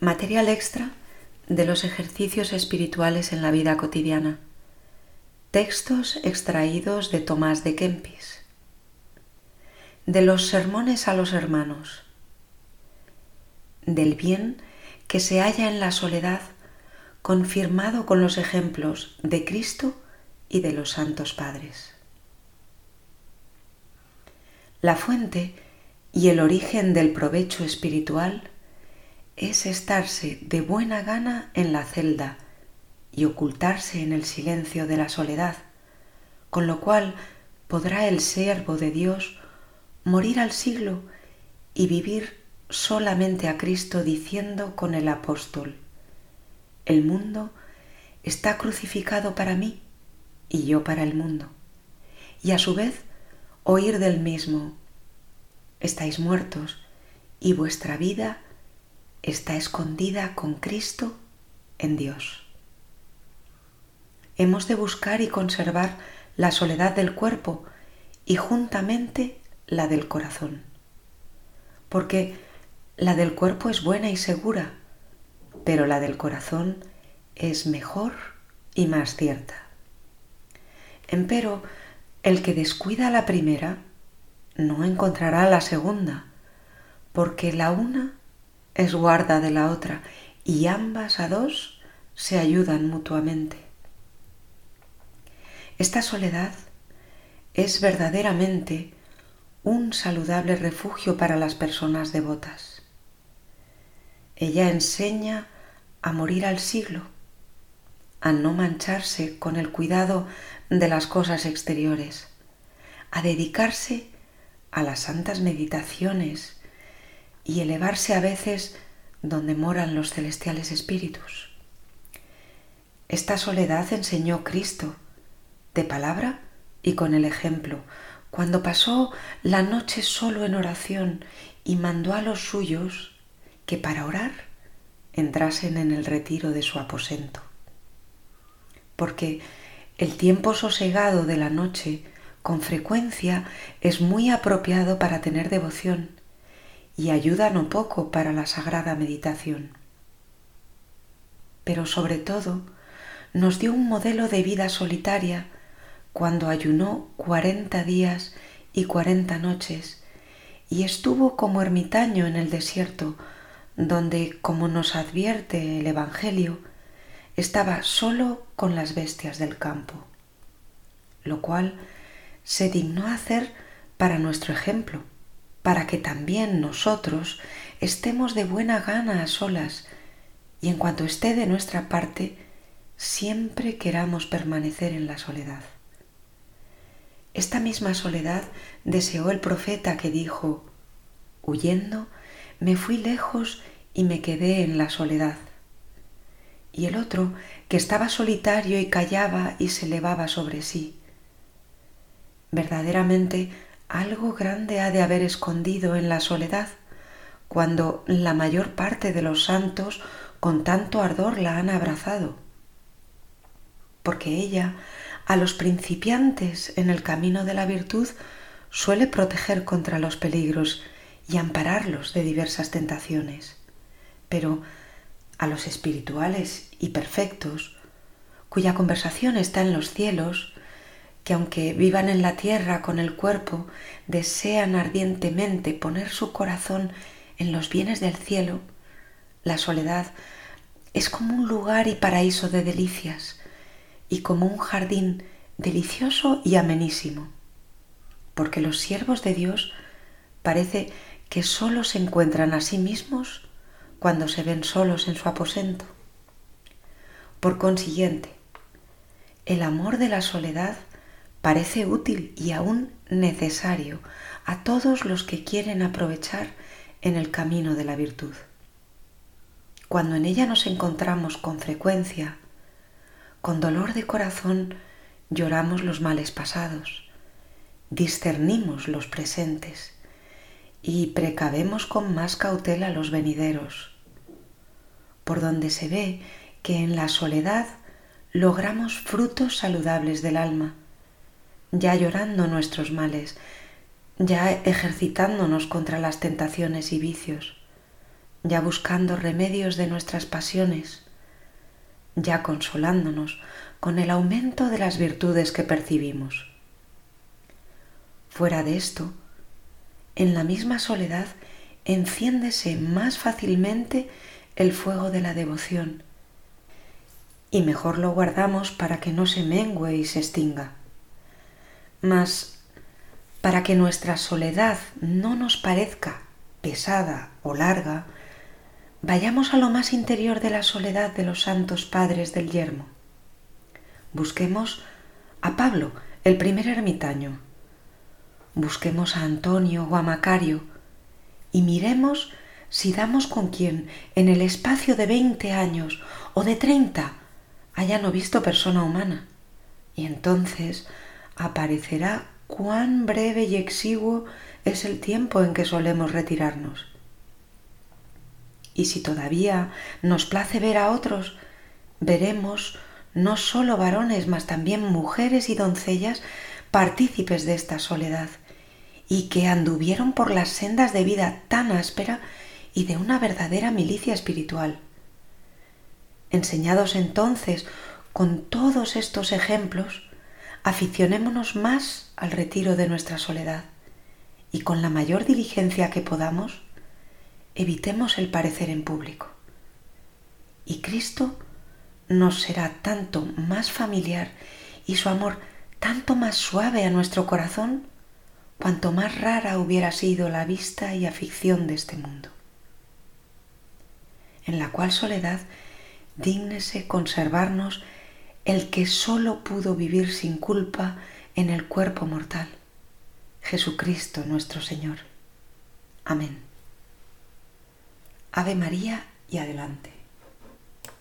Material extra de los ejercicios espirituales en la vida cotidiana. Textos extraídos de Tomás de Kempis. De los sermones a los hermanos. Del bien que se halla en la soledad, confirmado con los ejemplos de Cristo y de los santos padres. La fuente y el origen del provecho espiritual es estarse de buena gana en la celda y ocultarse en el silencio de la soledad, con lo cual podrá el siervo de Dios morir al siglo y vivir solamente a Cristo diciendo con el apóstol, el mundo está crucificado para mí y yo para el mundo, y a su vez oír del mismo, estáis muertos y vuestra vida está escondida con Cristo en Dios. Hemos de buscar y conservar la soledad del cuerpo y juntamente la del corazón, porque la del cuerpo es buena y segura, pero la del corazón es mejor y más cierta. Empero, el que descuida la primera no encontrará la segunda, porque la una es guarda de la otra y ambas a dos se ayudan mutuamente. Esta soledad es verdaderamente un saludable refugio para las personas devotas. Ella enseña a morir al siglo, a no mancharse con el cuidado de las cosas exteriores, a dedicarse a las santas meditaciones y elevarse a veces donde moran los celestiales espíritus. Esta soledad enseñó Cristo, de palabra y con el ejemplo, cuando pasó la noche solo en oración y mandó a los suyos que para orar entrasen en el retiro de su aposento. Porque el tiempo sosegado de la noche con frecuencia es muy apropiado para tener devoción y ayuda no poco para la sagrada meditación. Pero sobre todo nos dio un modelo de vida solitaria cuando ayunó cuarenta días y cuarenta noches y estuvo como ermitaño en el desierto, donde, como nos advierte el Evangelio, estaba solo con las bestias del campo, lo cual se dignó hacer para nuestro ejemplo, para que también nosotros estemos de buena gana a solas y en cuanto esté de nuestra parte, siempre queramos permanecer en la soledad. Esta misma soledad deseó el profeta que dijo, huyendo, me fui lejos y me quedé en la soledad. Y el otro, que estaba solitario y callaba y se elevaba sobre sí. Verdaderamente algo grande ha de haber escondido en la soledad, cuando la mayor parte de los santos con tanto ardor la han abrazado. Porque ella, a los principiantes en el camino de la virtud, suele proteger contra los peligros y ampararlos de diversas tentaciones. Pero a los espirituales y perfectos, cuya conversación está en los cielos, que aunque vivan en la tierra con el cuerpo, desean ardientemente poner su corazón en los bienes del cielo, la soledad es como un lugar y paraíso de delicias y como un jardín delicioso y amenísimo, porque los siervos de Dios parece que sólo se encuentran a sí mismos cuando se ven solos en su aposento. Por consiguiente, el amor de la soledad parece útil y aún necesario a todos los que quieren aprovechar en el camino de la virtud. Cuando en ella nos encontramos con frecuencia, con dolor de corazón lloramos los males pasados, discernimos los presentes y precavemos con más cautela los venideros, por donde se ve que en la soledad logramos frutos saludables del alma, ya llorando nuestros males, ya ejercitándonos contra las tentaciones y vicios, ya buscando remedios de nuestras pasiones, ya consolándonos con el aumento de las virtudes que percibimos. Fuera de esto, en la misma soledad enciéndese más fácilmente el fuego de la devoción y mejor lo guardamos para que no se mengue y se extinga. Mas para que nuestra soledad no nos parezca pesada o larga, vayamos a lo más interior de la soledad de los santos padres del yermo. Busquemos a Pablo, el primer ermitaño. Busquemos a Antonio o a Macario y miremos si damos con quien en el espacio de veinte años o de treinta haya no visto persona humana. Y entonces aparecerá cuán breve y exiguo es el tiempo en que solemos retirarnos. Y si todavía nos place ver a otros, veremos no sólo varones, mas también mujeres y doncellas partícipes de esta soledad, y que anduvieron por las sendas de vida tan áspera y de una verdadera milicia espiritual. Enseñados entonces con todos estos ejemplos, aficionémonos más al retiro de nuestra soledad y con la mayor diligencia que podamos, evitemos el parecer en público. Y Cristo nos será tanto más familiar y su amor tanto más suave a nuestro corazón cuanto más rara hubiera sido la vista y afición de este mundo. En la cual soledad dígnese conservarnos el que sólo pudo vivir sin culpa en el cuerpo mortal, Jesucristo nuestro Señor. Amén. Ave María y adelante.